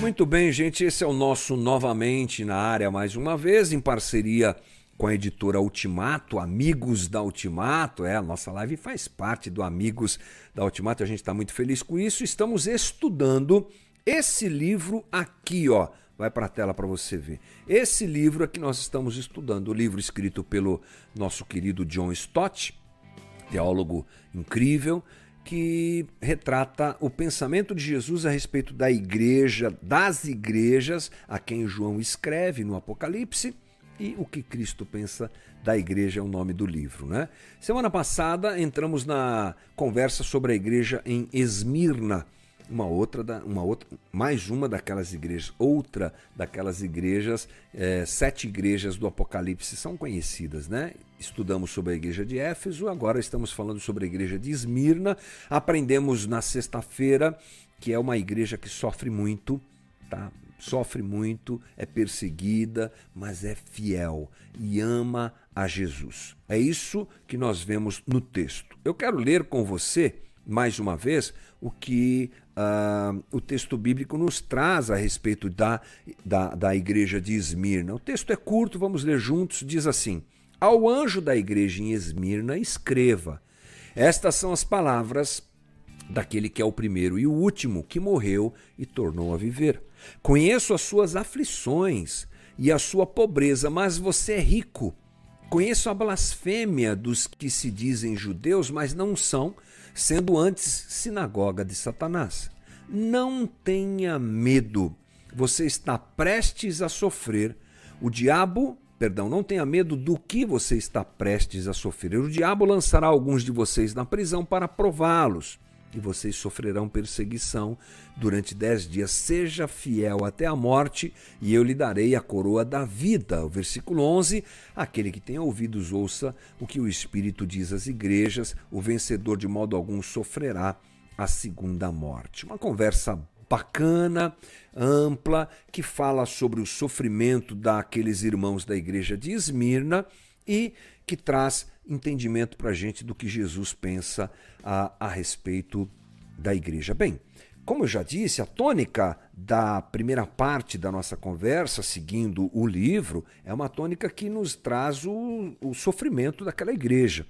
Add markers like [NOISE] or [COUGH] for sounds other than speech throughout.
Muito bem, gente, esse é o nosso novamente na área mais uma vez, em parceria com a editora Ultimato, Amigos da Ultimato. É, a nossa live faz parte do Amigos da Ultimato, a gente está muito feliz com isso. Estamos estudando esse livro aqui, ó. Vai para a tela para você ver. Esse livro aqui nós estamos estudando, o livro escrito pelo nosso querido John Stott, teólogo incrível, que retrata o pensamento de Jesus a respeito da igreja, das igrejas, a quem João escreve no Apocalipse, e o que Cristo pensa da igreja é o nome do livro, né? Semana passada entramos na conversa sobre a igreja em Esmirna, uma outra, da, uma outra, mais uma daquelas igrejas, outra daquelas igrejas, é, sete igrejas do Apocalipse são conhecidas, né? Estudamos sobre a igreja de Éfeso, agora estamos falando sobre a igreja de Esmirna. Aprendemos na sexta-feira que é uma igreja que sofre muito, tá? Sofre muito, é perseguida, mas é fiel e ama a Jesus. É isso que nós vemos no texto. Eu quero ler com você, mais uma vez, o que uh, o texto bíblico nos traz a respeito da, da, da igreja de Esmirna. O texto é curto, vamos ler juntos. Diz assim: Ao anjo da igreja em Esmirna, escreva: Estas são as palavras daquele que é o primeiro e o último, que morreu e tornou a viver. Conheço as suas aflições e a sua pobreza, mas você é rico. Conheço a blasfêmia dos que se dizem judeus, mas não são sendo antes sinagoga de Satanás. Não tenha medo, você está prestes a sofrer. O diabo, perdão, não tenha medo do que você está prestes a sofrer. O diabo lançará alguns de vocês na prisão para prová-los e vocês sofrerão perseguição durante dez dias. Seja fiel até a morte, e eu lhe darei a coroa da vida. O versículo 11: Aquele que tem ouvidos, ouça o que o Espírito diz às igrejas. O vencedor, de modo algum, sofrerá a segunda morte. Uma conversa bacana, ampla, que fala sobre o sofrimento daqueles irmãos da igreja de Esmirna e que traz entendimento para a gente do que Jesus pensa a, a respeito da igreja. Bem, como eu já disse, a tônica da primeira parte da nossa conversa, seguindo o livro, é uma tônica que nos traz o, o sofrimento daquela igreja.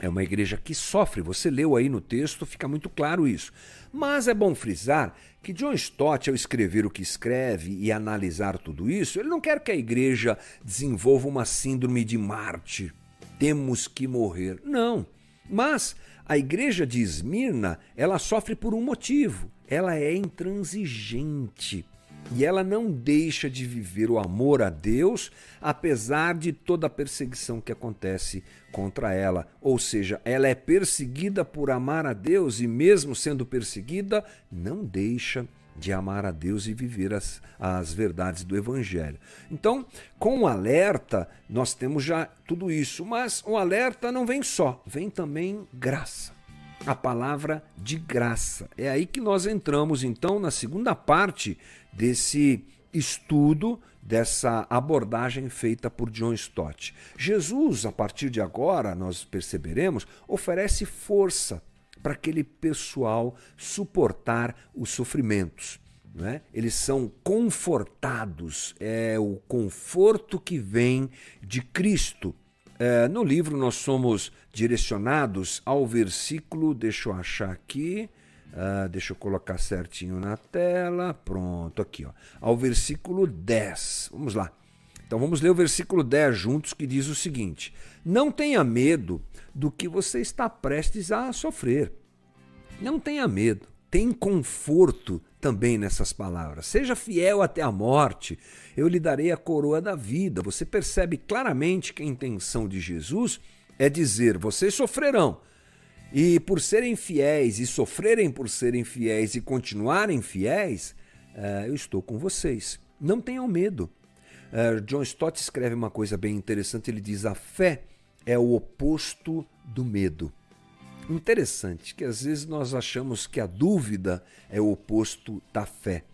É uma igreja que sofre, você leu aí no texto, fica muito claro isso. Mas é bom frisar que John Stott, ao escrever o que escreve e analisar tudo isso, ele não quer que a igreja desenvolva uma síndrome de mártir. Temos que morrer. Não. Mas a igreja de Esmirna, ela sofre por um motivo. Ela é intransigente e ela não deixa de viver o amor a Deus, apesar de toda a perseguição que acontece contra ela. Ou seja, ela é perseguida por amar a Deus e, mesmo sendo perseguida, não deixa de amar a Deus e viver as, as verdades do Evangelho. Então, com o alerta, nós temos já tudo isso, mas o alerta não vem só, vem também graça a palavra de graça. É aí que nós entramos então na segunda parte desse estudo, dessa abordagem feita por John Stott. Jesus, a partir de agora, nós perceberemos, oferece força para aquele pessoal suportar os sofrimentos. Né? Eles são confortados, é o conforto que vem de Cristo. É, no livro nós somos direcionados ao versículo, deixa eu achar aqui, uh, deixa eu colocar certinho na tela, pronto, aqui, ó, ao versículo 10. Vamos lá. Então vamos ler o versículo 10 juntos que diz o seguinte: Não tenha medo do que você está prestes a sofrer. Não tenha medo. Tem conforto também nessas palavras. Seja fiel até a morte, eu lhe darei a coroa da vida. Você percebe claramente que a intenção de Jesus é dizer: vocês sofrerão. E por serem fiéis e sofrerem por serem fiéis e continuarem fiéis, uh, eu estou com vocês. Não tenham medo. Uh, John Stott escreve uma coisa bem interessante. Ele diz: a fé é o oposto do medo. Interessante que às vezes nós achamos que a dúvida é o oposto da fé,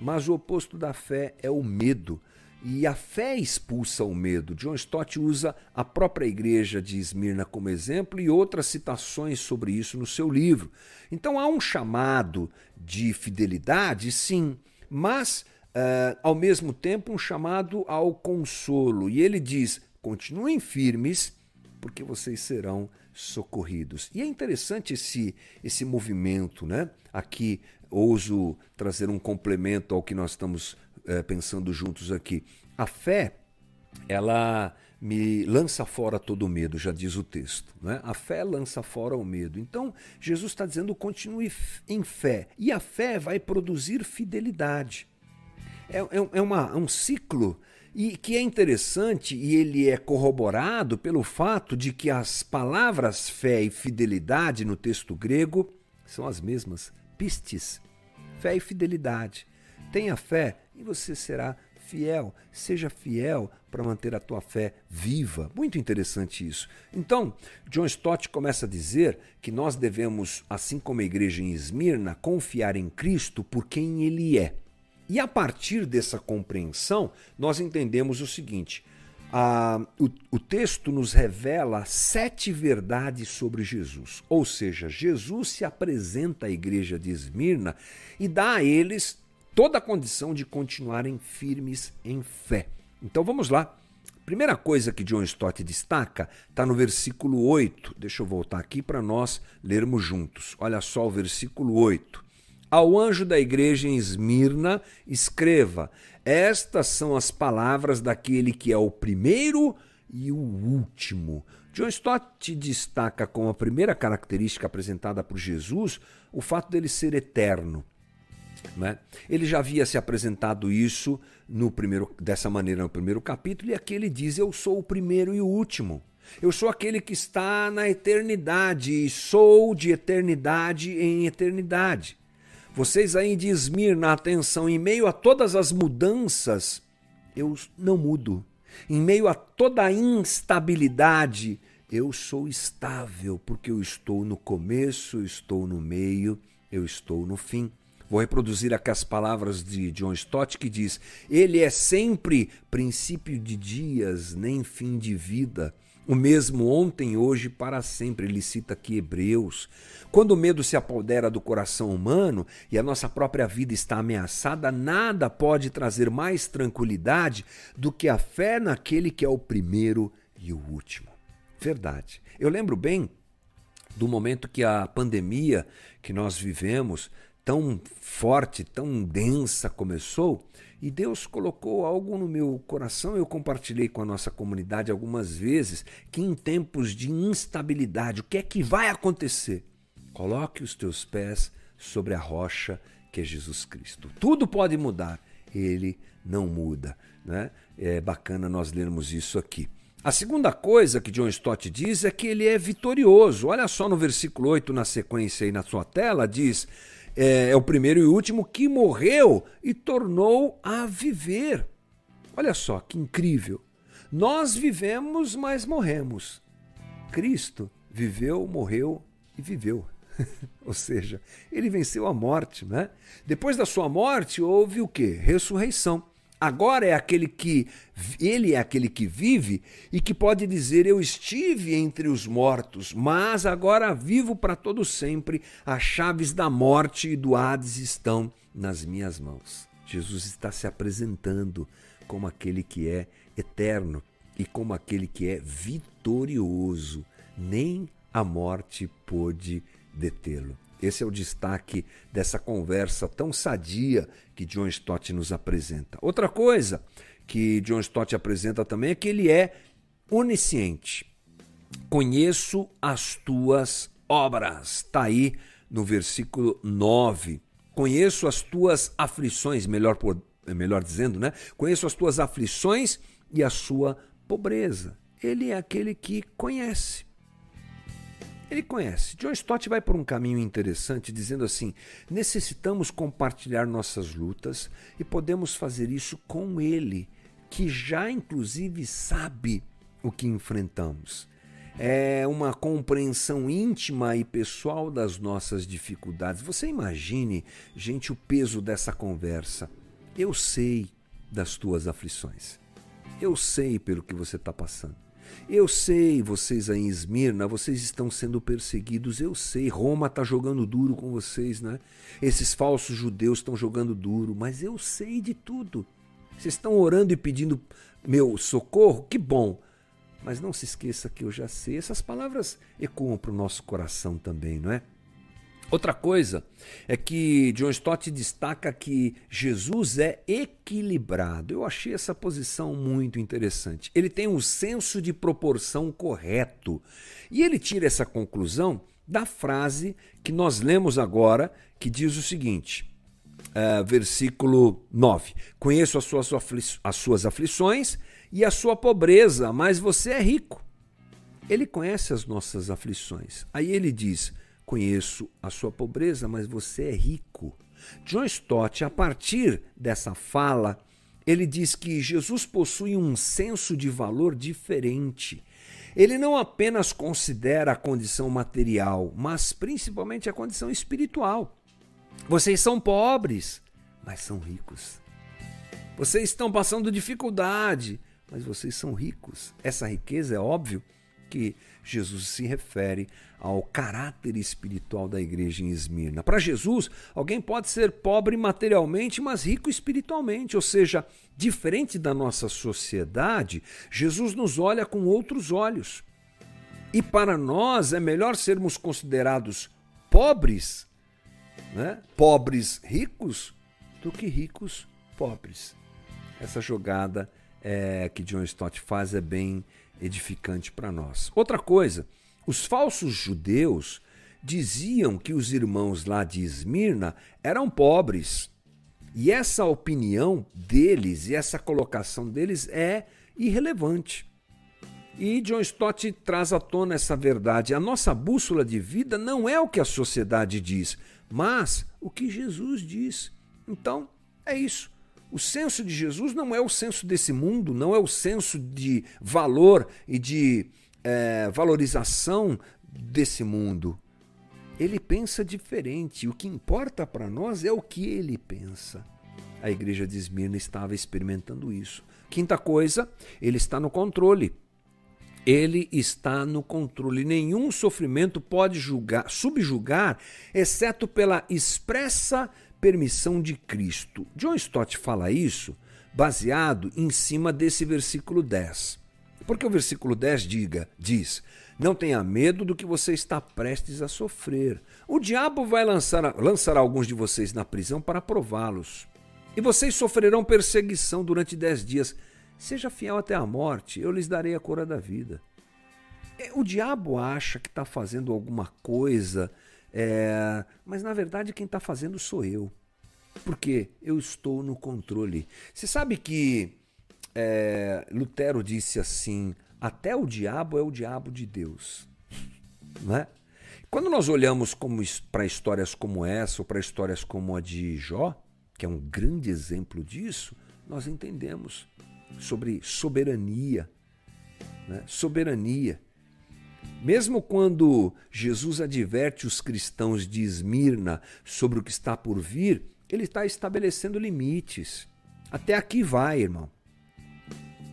mas o oposto da fé é o medo. e a fé expulsa o medo. John Stott usa a própria igreja de Esmirna como exemplo e outras citações sobre isso no seu livro. Então há um chamado de fidelidade, sim, mas uh, ao mesmo tempo um chamado ao consolo. E ele diz: continuem firmes, porque vocês serão socorridos. E é interessante esse, esse movimento, né? Aqui ouso trazer um complemento ao que nós estamos é, pensando juntos aqui. A fé, ela me lança fora todo o medo, já diz o texto. Né? A fé lança fora o medo. Então, Jesus está dizendo: continue em fé. E a fé vai produzir fidelidade. É, é, é uma, um ciclo e que é interessante e ele é corroborado pelo fato de que as palavras fé e fidelidade no texto grego são as mesmas, pistes, fé e fidelidade. Tenha fé e você será fiel. Seja fiel para manter a tua fé viva. Muito interessante isso. Então, John Stott começa a dizer que nós devemos, assim como a igreja em Esmirna, confiar em Cristo por quem ele é. E a partir dessa compreensão, nós entendemos o seguinte: a, o, o texto nos revela sete verdades sobre Jesus. Ou seja, Jesus se apresenta à igreja de Esmirna e dá a eles toda a condição de continuarem firmes em fé. Então vamos lá. Primeira coisa que John Stott destaca está no versículo 8. Deixa eu voltar aqui para nós lermos juntos. Olha só o versículo 8. Ao anjo da igreja em Esmirna, escreva: Estas são as palavras daquele que é o primeiro e o último. John Stott destaca como a primeira característica apresentada por Jesus o fato dele ser eterno. Né? Ele já havia se apresentado isso no primeiro, dessa maneira no primeiro capítulo, e aqui ele diz: Eu sou o primeiro e o último. Eu sou aquele que está na eternidade e sou de eternidade em eternidade. Vocês aí de Esmirna, atenção, em meio a todas as mudanças, eu não mudo. Em meio a toda a instabilidade, eu sou estável, porque eu estou no começo, eu estou no meio, eu estou no fim. Vou reproduzir aqui as palavras de John Stott que diz: Ele é sempre princípio de dias, nem fim de vida. O mesmo ontem, hoje, para sempre. Ele cita aqui Hebreus. Quando o medo se apodera do coração humano e a nossa própria vida está ameaçada, nada pode trazer mais tranquilidade do que a fé naquele que é o primeiro e o último. Verdade. Eu lembro bem do momento que a pandemia que nós vivemos tão forte, tão densa começou, e Deus colocou algo no meu coração. Eu compartilhei com a nossa comunidade algumas vezes que em tempos de instabilidade, o que é que vai acontecer? Coloque os teus pés sobre a rocha que é Jesus Cristo. Tudo pode mudar, ele não muda. Né? É bacana nós lermos isso aqui. A segunda coisa que John Stott diz é que ele é vitorioso. Olha só no versículo 8, na sequência aí na sua tela, diz: é, é o primeiro e último que morreu e tornou a viver. Olha só que incrível. Nós vivemos, mas morremos. Cristo viveu, morreu e viveu. [LAUGHS] Ou seja, ele venceu a morte, né? Depois da sua morte houve o que? Ressurreição. Agora é aquele que ele é aquele que vive e que pode dizer eu estive entre os mortos, mas agora vivo para todo sempre. As chaves da morte e do Hades estão nas minhas mãos. Jesus está se apresentando como aquele que é eterno e como aquele que é vitorioso. Nem a morte pôde detê-lo. Esse é o destaque dessa conversa tão sadia que John Stott nos apresenta. Outra coisa que John Stott apresenta também é que ele é onisciente. Conheço as tuas obras. Está aí no versículo 9. Conheço as tuas aflições, melhor, melhor dizendo, né? Conheço as tuas aflições e a sua pobreza. Ele é aquele que conhece. Ele conhece. John Stott vai por um caminho interessante, dizendo assim: necessitamos compartilhar nossas lutas e podemos fazer isso com Ele, que já inclusive sabe o que enfrentamos. É uma compreensão íntima e pessoal das nossas dificuldades. Você imagine, gente, o peso dessa conversa. Eu sei, das tuas aflições. Eu sei pelo que você está passando. Eu sei, vocês aí em Esmirna, vocês estão sendo perseguidos. Eu sei, Roma está jogando duro com vocês, né? Esses falsos judeus estão jogando duro, mas eu sei de tudo. Vocês estão orando e pedindo meu socorro? Que bom. Mas não se esqueça que eu já sei. Essas palavras ecoam para o nosso coração também, não é? Outra coisa é que John Stott destaca que Jesus é equilibrado. Eu achei essa posição muito interessante. Ele tem um senso de proporção correto. E ele tira essa conclusão da frase que nós lemos agora, que diz o seguinte: uh, versículo 9: Conheço as suas, as suas aflições e a sua pobreza, mas você é rico. Ele conhece as nossas aflições. Aí ele diz Conheço a sua pobreza, mas você é rico. John Stott, a partir dessa fala, ele diz que Jesus possui um senso de valor diferente. Ele não apenas considera a condição material, mas principalmente a condição espiritual. Vocês são pobres, mas são ricos. Vocês estão passando dificuldade, mas vocês são ricos. Essa riqueza é óbvio que Jesus se refere ao caráter espiritual da igreja em Esmirna. Para Jesus, alguém pode ser pobre materialmente, mas rico espiritualmente, ou seja, diferente da nossa sociedade, Jesus nos olha com outros olhos. E para nós é melhor sermos considerados pobres, né? pobres ricos, do que ricos pobres. Essa jogada é, que John Stott faz é bem edificante para nós. Outra coisa, os falsos judeus diziam que os irmãos lá de Esmirna eram pobres. E essa opinião deles e essa colocação deles é irrelevante. E John Stott traz à tona essa verdade. A nossa bússola de vida não é o que a sociedade diz, mas o que Jesus diz. Então, é isso. O senso de Jesus não é o senso desse mundo, não é o senso de valor e de é, valorização desse mundo. Ele pensa diferente. O que importa para nós é o que ele pensa. A igreja de Esmirna estava experimentando isso. Quinta coisa, ele está no controle. Ele está no controle. Nenhum sofrimento pode julgar, subjugar, exceto pela expressa permissão de Cristo. John Stott fala isso baseado em cima desse versículo 10. Porque o versículo 10 diga, diz: Não tenha medo do que você está prestes a sofrer. O diabo vai lançar, lançar alguns de vocês na prisão para prová-los. E vocês sofrerão perseguição durante dez dias. Seja fiel até a morte, eu lhes darei a cura da vida. É, o diabo acha que está fazendo alguma coisa é, mas na verdade quem está fazendo sou eu. Porque eu estou no controle. Você sabe que é, Lutero disse assim: até o diabo é o diabo de Deus. [LAUGHS] Né? Quando nós olhamos para histórias como essa, ou para histórias como a de Jó, que é um grande exemplo disso, nós entendemos sobre soberania. Né? Soberania. Mesmo quando Jesus adverte os cristãos de Esmirna sobre o que está por vir, ele está estabelecendo limites. Até aqui vai, irmão.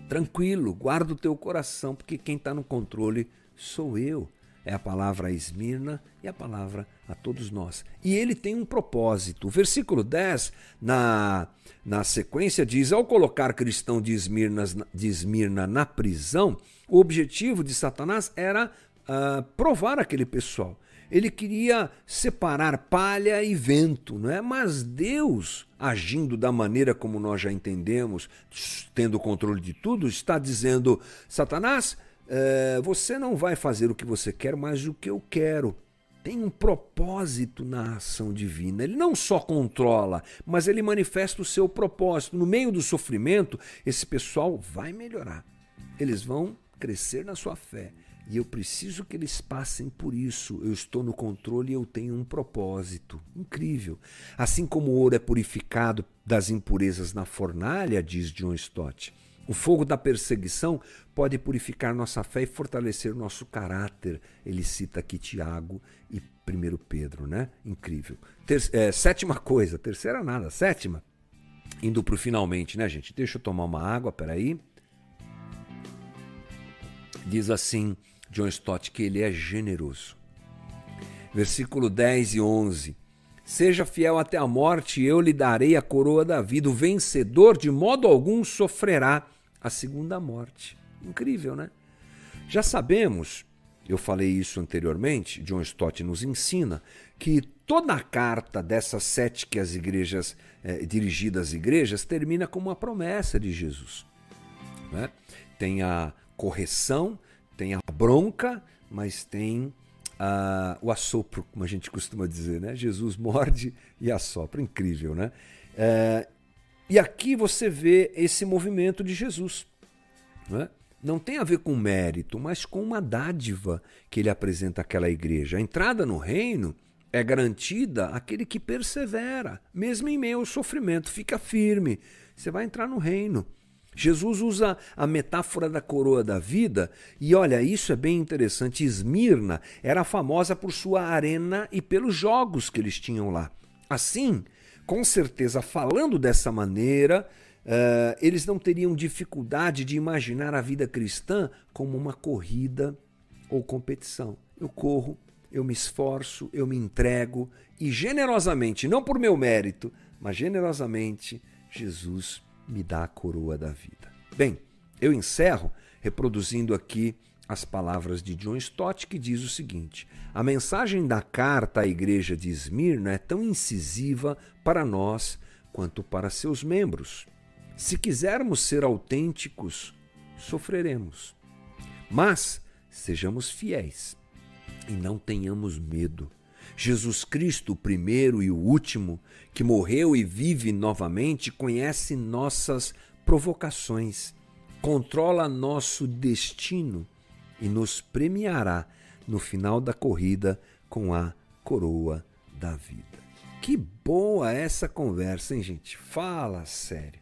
Tranquilo, guarda o teu coração, porque quem está no controle sou eu. É a palavra a Esmirna e a palavra a todos nós. E ele tem um propósito. O versículo 10, na, na sequência, diz: Ao colocar cristão de Esmirna, de Esmirna na prisão, o objetivo de Satanás era uh, provar aquele pessoal. Ele queria separar palha e vento, não é? Mas Deus, agindo da maneira como nós já entendemos, tendo o controle de tudo, está dizendo: Satanás, uh, você não vai fazer o que você quer, mas o que eu quero tem um propósito na ação divina. Ele não só controla, mas ele manifesta o seu propósito. No meio do sofrimento, esse pessoal vai melhorar. Eles vão crescer na sua fé. E eu preciso que eles passem por isso. Eu estou no controle e eu tenho um propósito. Incrível. Assim como o ouro é purificado das impurezas na fornalha, diz John Stott, o fogo da perseguição pode purificar nossa fé e fortalecer nosso caráter. Ele cita aqui Tiago e 1 Pedro, né? Incrível. Ter é, sétima coisa, terceira nada, sétima. indo para o finalmente, né, gente? Deixa eu tomar uma água, peraí. Diz assim John Stott que ele é generoso. Versículo 10 e 11. Seja fiel até a morte, e eu lhe darei a coroa da vida. O vencedor, de modo algum, sofrerá a segunda morte. Incrível, né? Já sabemos, eu falei isso anteriormente, John Stott nos ensina, que toda a carta dessas sete que as igrejas, eh, dirigidas às igrejas, termina com uma promessa de Jesus. Né? Tem a correção, tem a bronca, mas tem uh, o assopro, como a gente costuma dizer, né? Jesus morde e assopra. Incrível, né? Uh, e aqui você vê esse movimento de Jesus. Né? Não tem a ver com mérito, mas com uma dádiva que ele apresenta àquela igreja. A entrada no reino é garantida àquele que persevera, mesmo em meio ao sofrimento. Fica firme, você vai entrar no reino. Jesus usa a metáfora da coroa da vida, e olha, isso é bem interessante. Esmirna era famosa por sua arena e pelos jogos que eles tinham lá. Assim, com certeza, falando dessa maneira, uh, eles não teriam dificuldade de imaginar a vida cristã como uma corrida ou competição. Eu corro, eu me esforço, eu me entrego e generosamente, não por meu mérito, mas generosamente, Jesus me dá a coroa da vida. Bem, eu encerro reproduzindo aqui as palavras de John Stott, que diz o seguinte: A mensagem da carta à igreja de Esmirna é tão incisiva para nós quanto para seus membros. Se quisermos ser autênticos, sofreremos. Mas sejamos fiéis e não tenhamos medo. Jesus Cristo, o primeiro e o último, que morreu e vive novamente, conhece nossas provocações, controla nosso destino e nos premiará no final da corrida com a coroa da vida. Que boa essa conversa, hein, gente? Fala sério.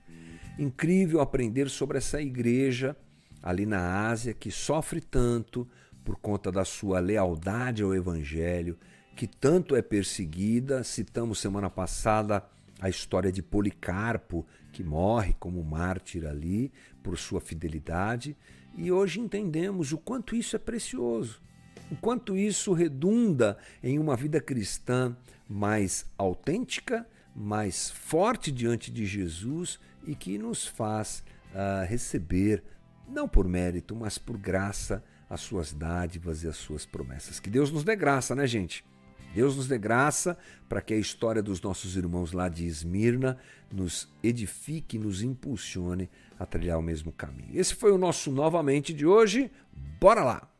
Incrível aprender sobre essa igreja ali na Ásia que sofre tanto por conta da sua lealdade ao Evangelho, que tanto é perseguida. Citamos semana passada a história de Policarpo, que morre como mártir ali por sua fidelidade, e hoje entendemos o quanto isso é precioso, o quanto isso redunda em uma vida cristã mais autêntica, mais forte diante de Jesus e que nos faz uh, receber, não por mérito, mas por graça, as suas dádivas e as suas promessas. Que Deus nos dê graça, né, gente? Deus nos dê graça para que a história dos nossos irmãos lá de Esmirna nos edifique, nos impulsione a trilhar o mesmo caminho. Esse foi o nosso novamente de hoje. Bora lá!